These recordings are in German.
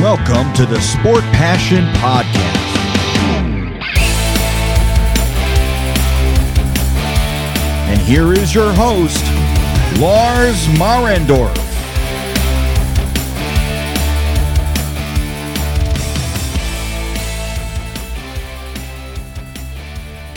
Welcome to the Sport Passion Podcast. And here is your host, Lars Marendorf.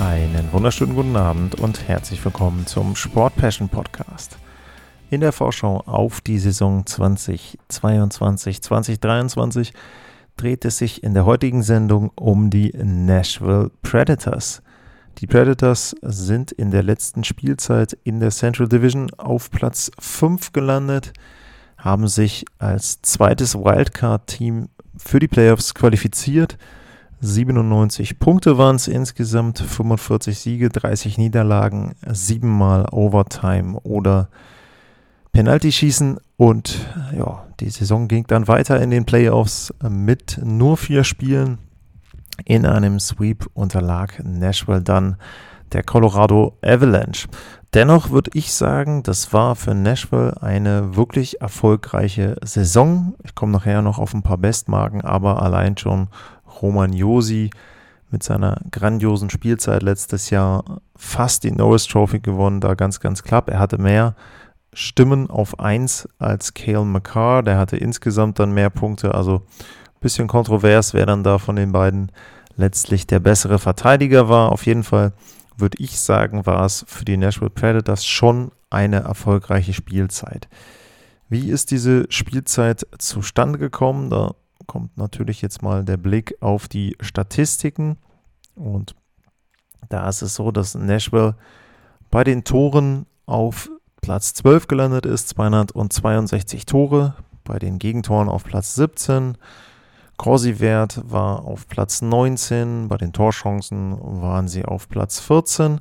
Einen wunderschönen guten Abend und herzlich willkommen zum Sport Passion Podcast. In der Vorschau auf die Saison 2022, 2023 dreht es sich in der heutigen Sendung um die Nashville Predators. Die Predators sind in der letzten Spielzeit in der Central Division auf Platz 5 gelandet, haben sich als zweites Wildcard-Team für die Playoffs qualifiziert. 97 Punkte waren es insgesamt, 45 Siege, 30 Niederlagen, siebenmal Overtime oder Penalty schießen und ja, die Saison ging dann weiter in den Playoffs mit nur vier Spielen. In einem Sweep unterlag Nashville dann der Colorado Avalanche. Dennoch würde ich sagen, das war für Nashville eine wirklich erfolgreiche Saison. Ich komme nachher noch auf ein paar Bestmarken, aber allein schon Roman Josi mit seiner grandiosen Spielzeit letztes Jahr fast die Norris Trophy gewonnen, da ganz, ganz knapp. Er hatte mehr Stimmen auf 1 als Cale McCarr. Der hatte insgesamt dann mehr Punkte. Also ein bisschen kontrovers, wer dann da von den beiden letztlich der bessere Verteidiger war. Auf jeden Fall würde ich sagen, war es für die Nashville Predators schon eine erfolgreiche Spielzeit. Wie ist diese Spielzeit zustande gekommen? Da kommt natürlich jetzt mal der Blick auf die Statistiken. Und da ist es so, dass Nashville bei den Toren auf Platz 12 gelandet ist, 262 Tore, bei den Gegentoren auf Platz 17. Corsi-Wert war auf Platz 19, bei den Torchancen waren sie auf Platz 14.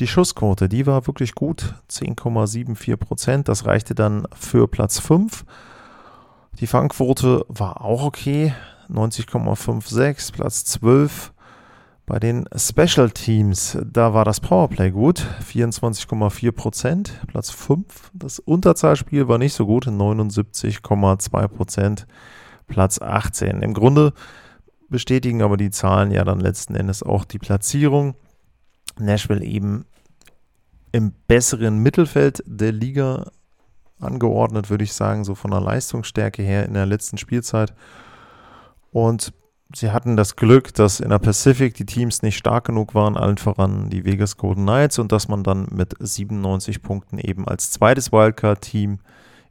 Die Schussquote, die war wirklich gut, 10,74 Prozent, das reichte dann für Platz 5. Die Fangquote war auch okay, 90,56, Platz 12. Bei den Special Teams, da war das Powerplay gut, 24,4 Prozent, Platz 5. Das Unterzahlspiel war nicht so gut, 79,2 Prozent, Platz 18. Im Grunde bestätigen aber die Zahlen ja dann letzten Endes auch die Platzierung. Nashville eben im besseren Mittelfeld der Liga angeordnet, würde ich sagen, so von der Leistungsstärke her in der letzten Spielzeit. Und sie hatten das Glück, dass in der Pacific die Teams nicht stark genug waren, allen voran die Vegas Golden Knights, und dass man dann mit 97 Punkten eben als zweites Wildcard-Team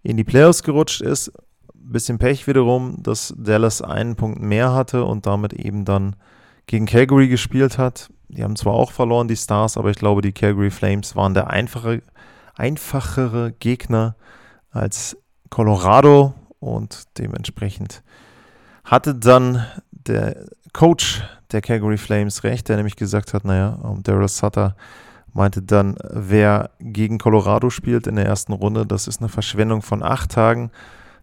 in die Playoffs gerutscht ist. Bisschen Pech wiederum, dass Dallas einen Punkt mehr hatte und damit eben dann gegen Calgary gespielt hat. Die haben zwar auch verloren, die Stars, aber ich glaube, die Calgary Flames waren der einfache, einfachere Gegner als Colorado und dementsprechend hatte dann der Coach der Calgary Flames recht, der nämlich gesagt hat, naja, Daryl Sutter meinte dann, wer gegen Colorado spielt in der ersten Runde, das ist eine Verschwendung von acht Tagen.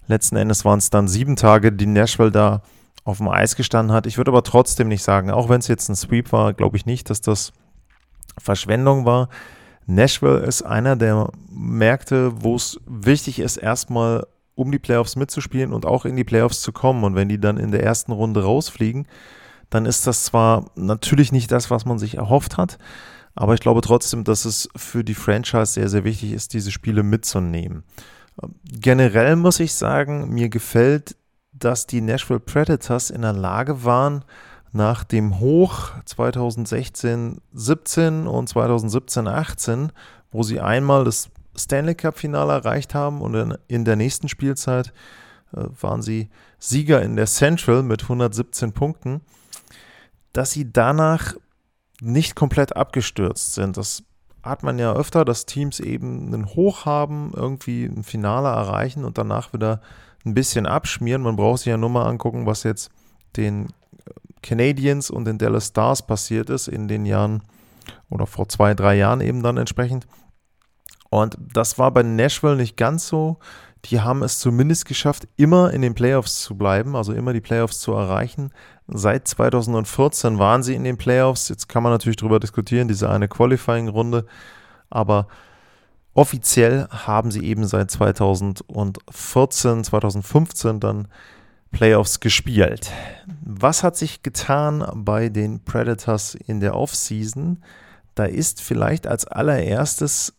Letzten Endes waren es dann sieben Tage, die Nashville da auf dem Eis gestanden hat. Ich würde aber trotzdem nicht sagen, auch wenn es jetzt ein Sweep war, glaube ich nicht, dass das Verschwendung war. Nashville ist einer der Märkte, wo es wichtig ist, erstmal um die Playoffs mitzuspielen und auch in die Playoffs zu kommen. Und wenn die dann in der ersten Runde rausfliegen, dann ist das zwar natürlich nicht das, was man sich erhofft hat, aber ich glaube trotzdem, dass es für die Franchise sehr, sehr wichtig ist, diese Spiele mitzunehmen. Generell muss ich sagen, mir gefällt, dass die Nashville Predators in der Lage waren, nach dem Hoch 2016-17 und 2017-18, wo sie einmal das Stanley Cup-Finale erreicht haben und in der nächsten Spielzeit äh, waren sie Sieger in der Central mit 117 Punkten, dass sie danach nicht komplett abgestürzt sind. Das hat man ja öfter, dass Teams eben einen Hoch haben, irgendwie ein Finale erreichen und danach wieder ein bisschen abschmieren. Man braucht sich ja nur mal angucken, was jetzt den Canadiens und den Dallas Stars passiert ist in den Jahren oder vor zwei, drei Jahren eben dann entsprechend. Und das war bei Nashville nicht ganz so. Die haben es zumindest geschafft, immer in den Playoffs zu bleiben, also immer die Playoffs zu erreichen. Seit 2014 waren sie in den Playoffs. Jetzt kann man natürlich darüber diskutieren, diese eine Qualifying-Runde. Aber offiziell haben sie eben seit 2014, 2015 dann Playoffs gespielt. Was hat sich getan bei den Predators in der Offseason? Da ist vielleicht als allererstes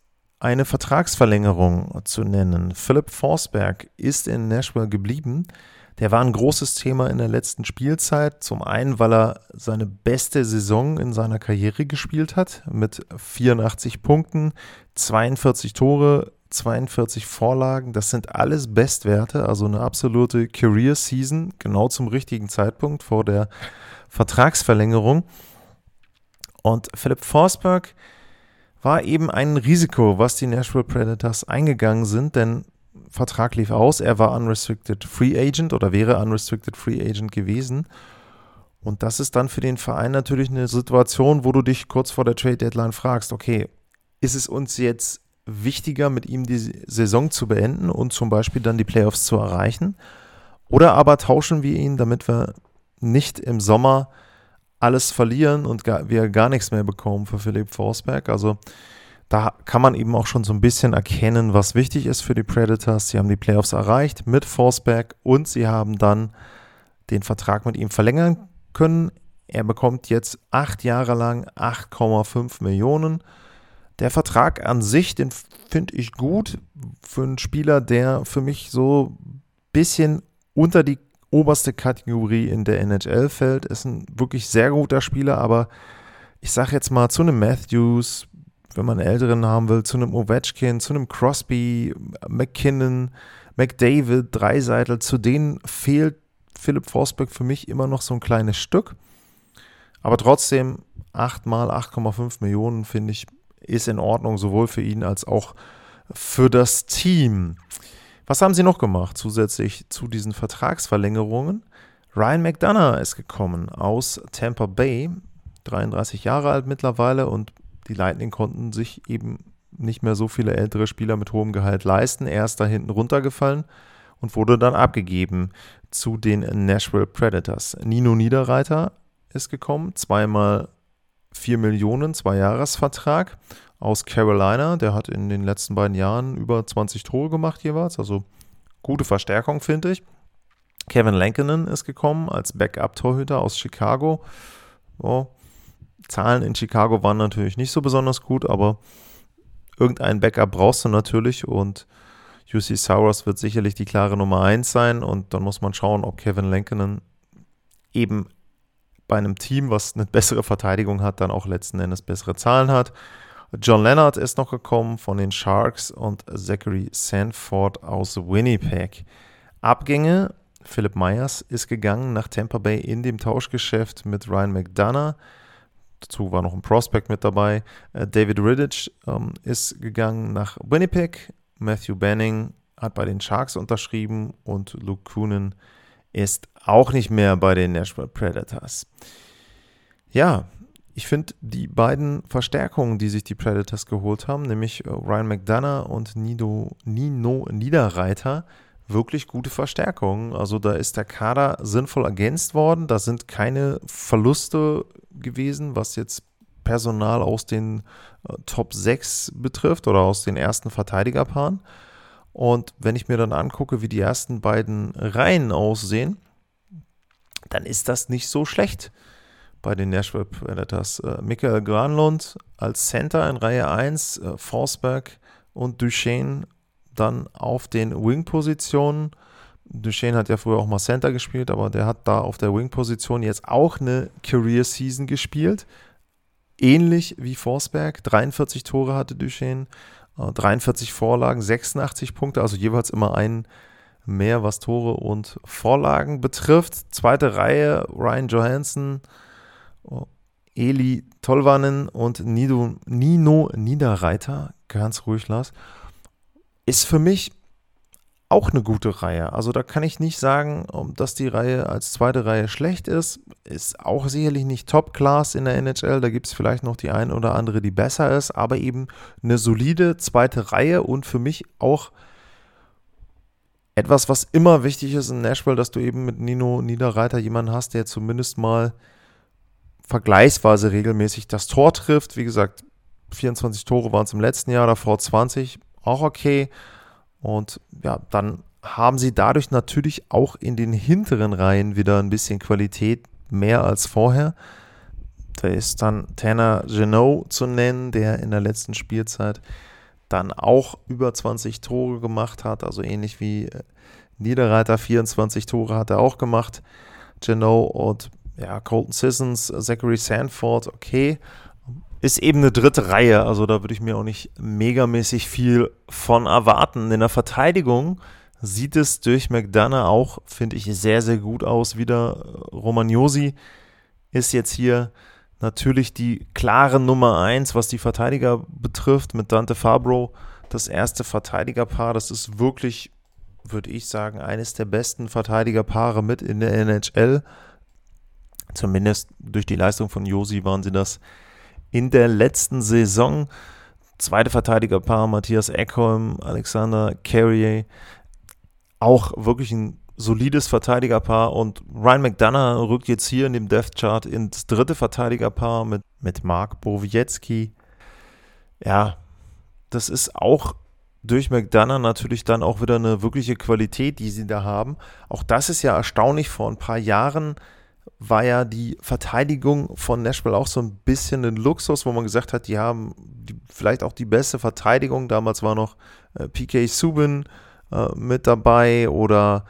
eine Vertragsverlängerung zu nennen. Philipp Forsberg ist in Nashville geblieben. Der war ein großes Thema in der letzten Spielzeit. Zum einen, weil er seine beste Saison in seiner Karriere gespielt hat mit 84 Punkten, 42 Tore, 42 Vorlagen. Das sind alles Bestwerte, also eine absolute Career Season, genau zum richtigen Zeitpunkt vor der Vertragsverlängerung. Und Philipp Forsberg war eben ein Risiko, was die Nashville Predators eingegangen sind, denn Vertrag lief aus, er war unrestricted Free Agent oder wäre unrestricted Free Agent gewesen. Und das ist dann für den Verein natürlich eine Situation, wo du dich kurz vor der Trade Deadline fragst, okay, ist es uns jetzt wichtiger, mit ihm die Saison zu beenden und zum Beispiel dann die Playoffs zu erreichen? Oder aber tauschen wir ihn, damit wir nicht im Sommer alles verlieren und gar, wir gar nichts mehr bekommen für Philipp Forsberg? Also da kann man eben auch schon so ein bisschen erkennen, was wichtig ist für die Predators. Sie haben die Playoffs erreicht mit Forsberg und sie haben dann den Vertrag mit ihm verlängern können. Er bekommt jetzt acht Jahre lang 8,5 Millionen. Der Vertrag an sich, den finde ich gut für einen Spieler, der für mich so ein bisschen unter die oberste Kategorie in der NHL fällt. Ist ein wirklich sehr guter Spieler, aber ich sage jetzt mal zu einem Matthews, wenn man einen älteren haben will, zu einem Ovechkin, zu einem Crosby, McKinnon, McDavid, Dreiseitel, zu denen fehlt Philipp Forsberg für mich immer noch so ein kleines Stück. Aber trotzdem 8 mal 8,5 Millionen finde ich ist in Ordnung, sowohl für ihn als auch für das Team. Was haben sie noch gemacht zusätzlich zu diesen Vertragsverlängerungen? Ryan McDonough ist gekommen aus Tampa Bay, 33 Jahre alt mittlerweile und die Lightning konnten sich eben nicht mehr so viele ältere Spieler mit hohem Gehalt leisten. Er ist da hinten runtergefallen und wurde dann abgegeben zu den Nashville Predators. Nino Niederreiter ist gekommen, zweimal 4 Millionen, zwei Jahresvertrag aus Carolina. Der hat in den letzten beiden Jahren über 20 Tore gemacht jeweils. Also gute Verstärkung, finde ich. Kevin Lankinen ist gekommen als Backup-Torhüter aus Chicago. Oh, Zahlen in Chicago waren natürlich nicht so besonders gut, aber irgendein Backup brauchst du natürlich und UC Sauros wird sicherlich die klare Nummer 1 sein und dann muss man schauen, ob Kevin Lankinen eben bei einem Team, was eine bessere Verteidigung hat, dann auch letzten Endes bessere Zahlen hat. John Leonard ist noch gekommen von den Sharks und Zachary Sanford aus Winnipeg. Abgänge, Philip Myers ist gegangen nach Tampa Bay in dem Tauschgeschäft mit Ryan McDonough. Dazu war noch ein Prospect mit dabei. Äh, David Riddich ähm, ist gegangen nach Winnipeg. Matthew Banning hat bei den Sharks unterschrieben und Luke Coonan ist auch nicht mehr bei den Nashville Predators. Ja, ich finde die beiden Verstärkungen, die sich die Predators geholt haben, nämlich äh, Ryan McDonough und Nido, Nino Niederreiter, wirklich gute Verstärkungen. Also da ist der Kader sinnvoll ergänzt worden. Da sind keine Verluste gewesen, was jetzt Personal aus den äh, Top 6 betrifft oder aus den ersten Verteidigerpaaren. Und wenn ich mir dann angucke, wie die ersten beiden Reihen aussehen, dann ist das nicht so schlecht bei den Nashville Predators. Äh, Michael Granlund als Center in Reihe 1, äh, Forsberg und Duchesne dann auf den Wing-Positionen. Duchesne hat ja früher auch mal Center gespielt, aber der hat da auf der Wing-Position jetzt auch eine Career-Season gespielt. Ähnlich wie Forsberg. 43 Tore hatte Duchesne 43 äh, Vorlagen, 86 Punkte, also jeweils immer einen mehr, was Tore und Vorlagen betrifft. Zweite Reihe, Ryan Johansson, oh, Eli Tolvanen und Nido, Nino Niederreiter, ganz ruhig las, ist für mich auch eine gute Reihe. Also da kann ich nicht sagen, dass die Reihe als zweite Reihe schlecht ist. Ist auch sicherlich nicht Top-Class in der NHL. Da gibt es vielleicht noch die eine oder andere, die besser ist, aber eben eine solide zweite Reihe und für mich auch etwas, was immer wichtig ist in Nashville, dass du eben mit Nino Niederreiter jemanden hast, der zumindest mal vergleichsweise regelmäßig das Tor trifft. Wie gesagt, 24 Tore waren es im letzten Jahr, davor 20, auch okay. Und ja, dann haben sie dadurch natürlich auch in den hinteren Reihen wieder ein bisschen Qualität mehr als vorher. Da ist dann Tanner Genot zu nennen, der in der letzten Spielzeit dann auch über 20 Tore gemacht hat, also ähnlich wie äh, Niederreiter 24 Tore hat er auch gemacht. Genot und ja, Colton Sissons, Zachary Sanford, okay. Ist eben eine dritte Reihe, also da würde ich mir auch nicht megamäßig viel von erwarten. In der Verteidigung sieht es durch McDonough auch, finde ich, sehr, sehr gut aus. Wieder Romagnosi ist jetzt hier natürlich die klare Nummer 1, was die Verteidiger betrifft, mit Dante Fabro. Das erste Verteidigerpaar, das ist wirklich, würde ich sagen, eines der besten Verteidigerpaare mit in der NHL. Zumindest durch die Leistung von Josi waren sie das in der letzten Saison. Zweite Verteidigerpaar Matthias Eckholm, Alexander Carrier. Auch wirklich ein solides Verteidigerpaar und Ryan McDonough rückt jetzt hier in dem Death Chart ins dritte Verteidigerpaar mit, mit Mark Bowiecki. Ja, das ist auch durch McDonough natürlich dann auch wieder eine wirkliche Qualität, die sie da haben. Auch das ist ja erstaunlich. Vor ein paar Jahren war ja die Verteidigung von Nashville auch so ein bisschen ein Luxus, wo man gesagt hat, die haben die, vielleicht auch die beste Verteidigung. Damals war noch äh, PK Subin äh, mit dabei oder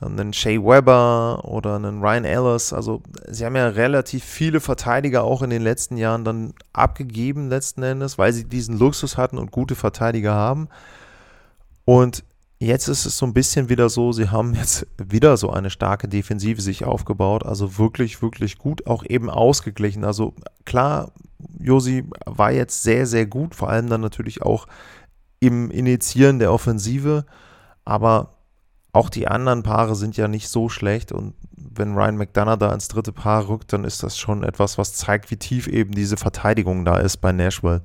äh, einen Shea Weber oder einen Ryan Ellis. Also sie haben ja relativ viele Verteidiger auch in den letzten Jahren dann abgegeben letzten Endes, weil sie diesen Luxus hatten und gute Verteidiger haben. Und Jetzt ist es so ein bisschen wieder so, sie haben jetzt wieder so eine starke Defensive sich aufgebaut, also wirklich, wirklich gut, auch eben ausgeglichen. Also klar, Josi war jetzt sehr, sehr gut, vor allem dann natürlich auch im Initiieren der Offensive, aber auch die anderen Paare sind ja nicht so schlecht und wenn Ryan McDonough da ins dritte Paar rückt, dann ist das schon etwas, was zeigt, wie tief eben diese Verteidigung da ist bei Nashville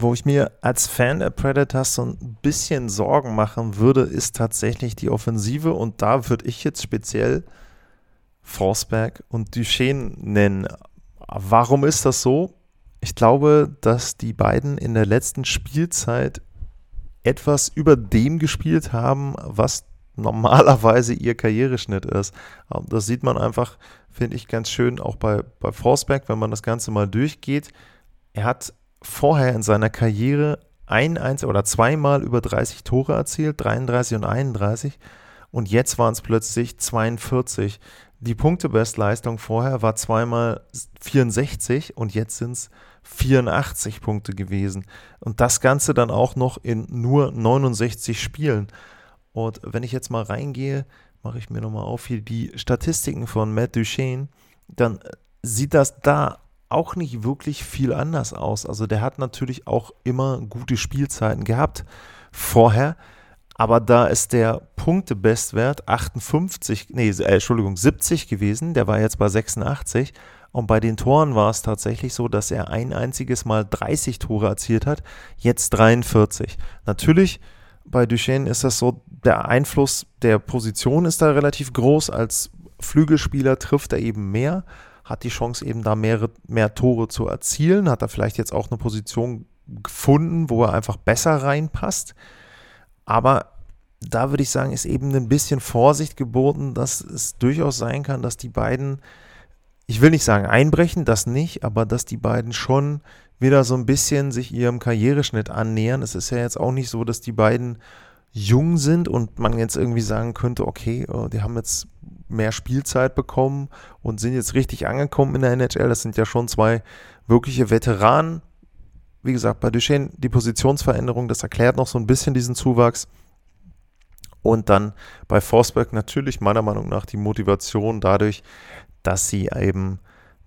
wo ich mir als Fan der Predators so ein bisschen Sorgen machen würde, ist tatsächlich die Offensive und da würde ich jetzt speziell Forsberg und Duchesne nennen. Warum ist das so? Ich glaube, dass die beiden in der letzten Spielzeit etwas über dem gespielt haben, was normalerweise ihr Karriereschnitt ist. Das sieht man einfach, finde ich, ganz schön auch bei, bei Forsberg, wenn man das Ganze mal durchgeht. Er hat vorher in seiner Karriere ein, eins oder zweimal über 30 Tore erzielt, 33 und 31. Und jetzt waren es plötzlich 42. Die Punktebestleistung vorher war zweimal 64 und jetzt sind es 84 Punkte gewesen. Und das Ganze dann auch noch in nur 69 Spielen. Und wenn ich jetzt mal reingehe, mache ich mir nochmal auf hier die Statistiken von Matt Duchesne, dann sieht das da auch nicht wirklich viel anders aus. Also der hat natürlich auch immer gute Spielzeiten gehabt vorher, aber da ist der Punktebestwert 58, nee, äh, Entschuldigung, 70 gewesen, der war jetzt bei 86 und bei den Toren war es tatsächlich so, dass er ein einziges Mal 30 Tore erzielt hat, jetzt 43. Natürlich bei Duchesne ist das so, der Einfluss der Position ist da relativ groß. Als Flügelspieler trifft er eben mehr hat die Chance eben da mehr, mehr Tore zu erzielen, hat er vielleicht jetzt auch eine Position gefunden, wo er einfach besser reinpasst. Aber da würde ich sagen, ist eben ein bisschen Vorsicht geboten, dass es durchaus sein kann, dass die beiden, ich will nicht sagen einbrechen, das nicht, aber dass die beiden schon wieder so ein bisschen sich ihrem Karriereschnitt annähern. Es ist ja jetzt auch nicht so, dass die beiden jung sind und man jetzt irgendwie sagen könnte, okay, äh, die haben jetzt mehr Spielzeit bekommen und sind jetzt richtig angekommen in der NHL. Das sind ja schon zwei wirkliche Veteranen. Wie gesagt, bei Duchesne die Positionsveränderung, das erklärt noch so ein bisschen diesen Zuwachs. Und dann bei Forsberg natürlich meiner Meinung nach die Motivation dadurch, dass sie eben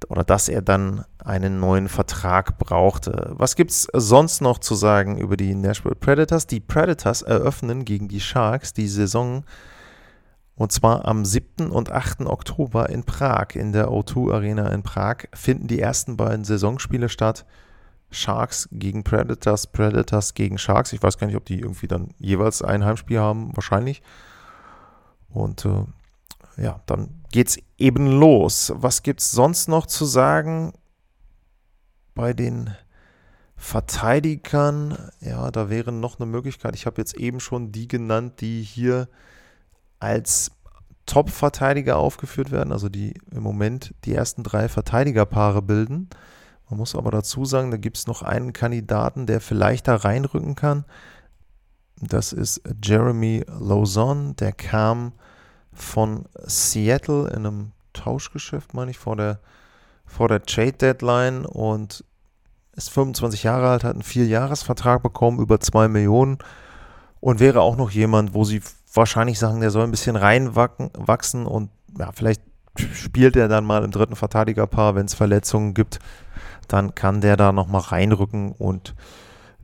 oder dass er dann einen neuen Vertrag brauchte. Was gibt es sonst noch zu sagen über die Nashville Predators? Die Predators eröffnen gegen die Sharks die Saison und zwar am 7. und 8. Oktober in Prag, in der O2 Arena in Prag, finden die ersten beiden Saisonspiele statt. Sharks gegen Predators, Predators gegen Sharks. Ich weiß gar nicht, ob die irgendwie dann jeweils ein Heimspiel haben, wahrscheinlich. Und äh, ja, dann geht's eben los. Was gibt's sonst noch zu sagen bei den Verteidigern, ja, da wäre noch eine Möglichkeit. Ich habe jetzt eben schon die genannt, die hier als Top-Verteidiger aufgeführt werden, also die im Moment die ersten drei Verteidigerpaare bilden. Man muss aber dazu sagen, da gibt es noch einen Kandidaten, der vielleicht da reinrücken kann. Das ist Jeremy Lauzon, der kam von Seattle in einem Tauschgeschäft, meine ich, vor der, vor der Trade Deadline und ist 25 Jahre alt, hat einen Vierjahresvertrag bekommen, über 2 Millionen und wäre auch noch jemand, wo sie wahrscheinlich sagen, der soll ein bisschen reinwachsen und ja, vielleicht spielt er dann mal im dritten Verteidigerpaar, wenn es Verletzungen gibt, dann kann der da nochmal reinrücken und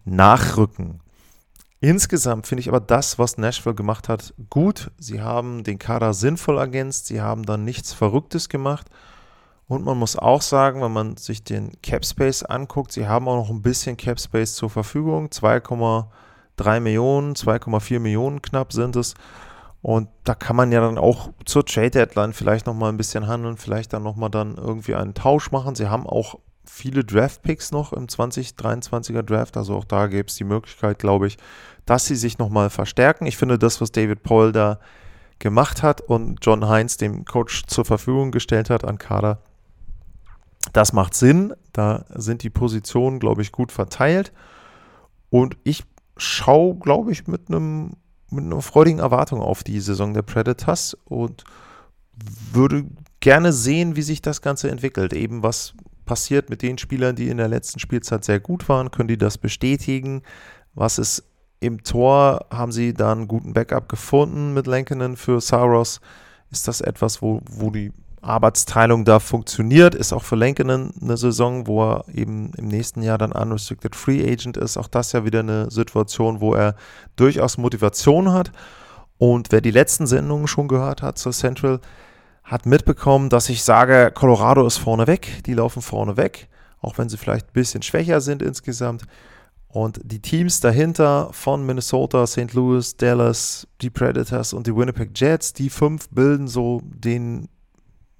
nachrücken. Insgesamt finde ich aber das, was Nashville gemacht hat, gut. Sie haben den Kader sinnvoll ergänzt, sie haben dann nichts Verrücktes gemacht und man muss auch sagen, wenn man sich den Cap Space anguckt, sie haben auch noch ein bisschen Cap Space zur Verfügung. 2,3 Millionen, 2,4 Millionen knapp sind es. Und da kann man ja dann auch zur Trade Deadline vielleicht nochmal ein bisschen handeln, vielleicht dann nochmal dann irgendwie einen Tausch machen. Sie haben auch viele Draft Picks noch im 2023er Draft, also auch da gäbe es die Möglichkeit, glaube ich, dass sie sich nochmal verstärken. Ich finde das, was David Paul da gemacht hat und John Heinz dem Coach zur Verfügung gestellt hat an Kader, das macht Sinn. Da sind die Positionen, glaube ich, gut verteilt. Und ich schaue, glaube ich, mit einem mit einer freudigen Erwartung auf die Saison der Predators und würde gerne sehen, wie sich das Ganze entwickelt. Eben was passiert mit den Spielern, die in der letzten Spielzeit sehr gut waren, können die das bestätigen? Was ist im Tor? Haben sie da einen guten Backup gefunden mit Lankinen für Saros? Ist das etwas, wo, wo die Arbeitsteilung da funktioniert, ist auch für Lankinen eine Saison, wo er eben im nächsten Jahr dann unrestricted Free Agent ist. Auch das ja wieder eine Situation, wo er durchaus Motivation hat. Und wer die letzten Sendungen schon gehört hat zur Central, hat mitbekommen, dass ich sage, Colorado ist vorne weg, die laufen vorne weg, auch wenn sie vielleicht ein bisschen schwächer sind insgesamt. Und die Teams dahinter von Minnesota, St. Louis, Dallas, die Predators und die Winnipeg Jets, die fünf bilden so den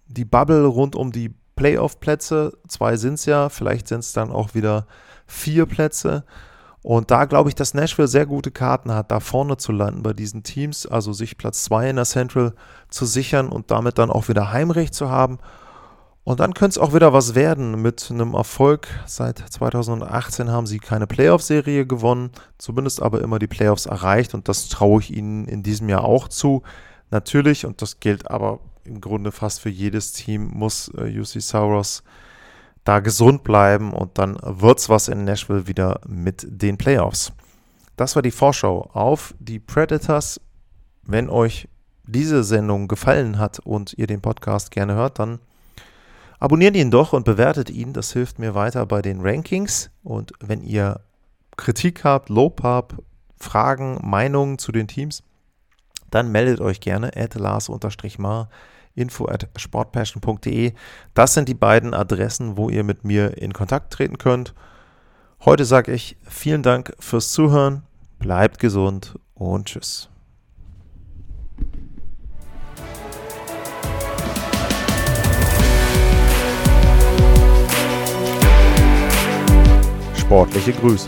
die Bubble rund um die Playoff-Plätze. Zwei sind es ja, vielleicht sind es dann auch wieder vier Plätze. Und da glaube ich, dass Nashville sehr gute Karten hat, da vorne zu landen bei diesen Teams, also sich Platz zwei in der Central zu sichern und damit dann auch wieder Heimrecht zu haben. Und dann könnte es auch wieder was werden mit einem Erfolg. Seit 2018 haben sie keine Playoff-Serie gewonnen, zumindest aber immer die Playoffs erreicht und das traue ich ihnen in diesem Jahr auch zu. Natürlich, und das gilt aber im Grunde fast für jedes Team muss äh, UC Sauros da gesund bleiben und dann wird es was in Nashville wieder mit den Playoffs. Das war die Vorschau auf die Predators. Wenn euch diese Sendung gefallen hat und ihr den Podcast gerne hört, dann abonniert ihn doch und bewertet ihn. Das hilft mir weiter bei den Rankings. Und wenn ihr Kritik habt, Lob habt, Fragen, Meinungen zu den Teams, dann meldet euch gerne at Lars-Mar info at sportpassion.de. Das sind die beiden Adressen, wo ihr mit mir in Kontakt treten könnt. Heute sage ich vielen Dank fürs Zuhören, bleibt gesund und tschüss. Sportliche Grüße.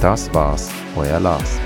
Das war's, euer Lars.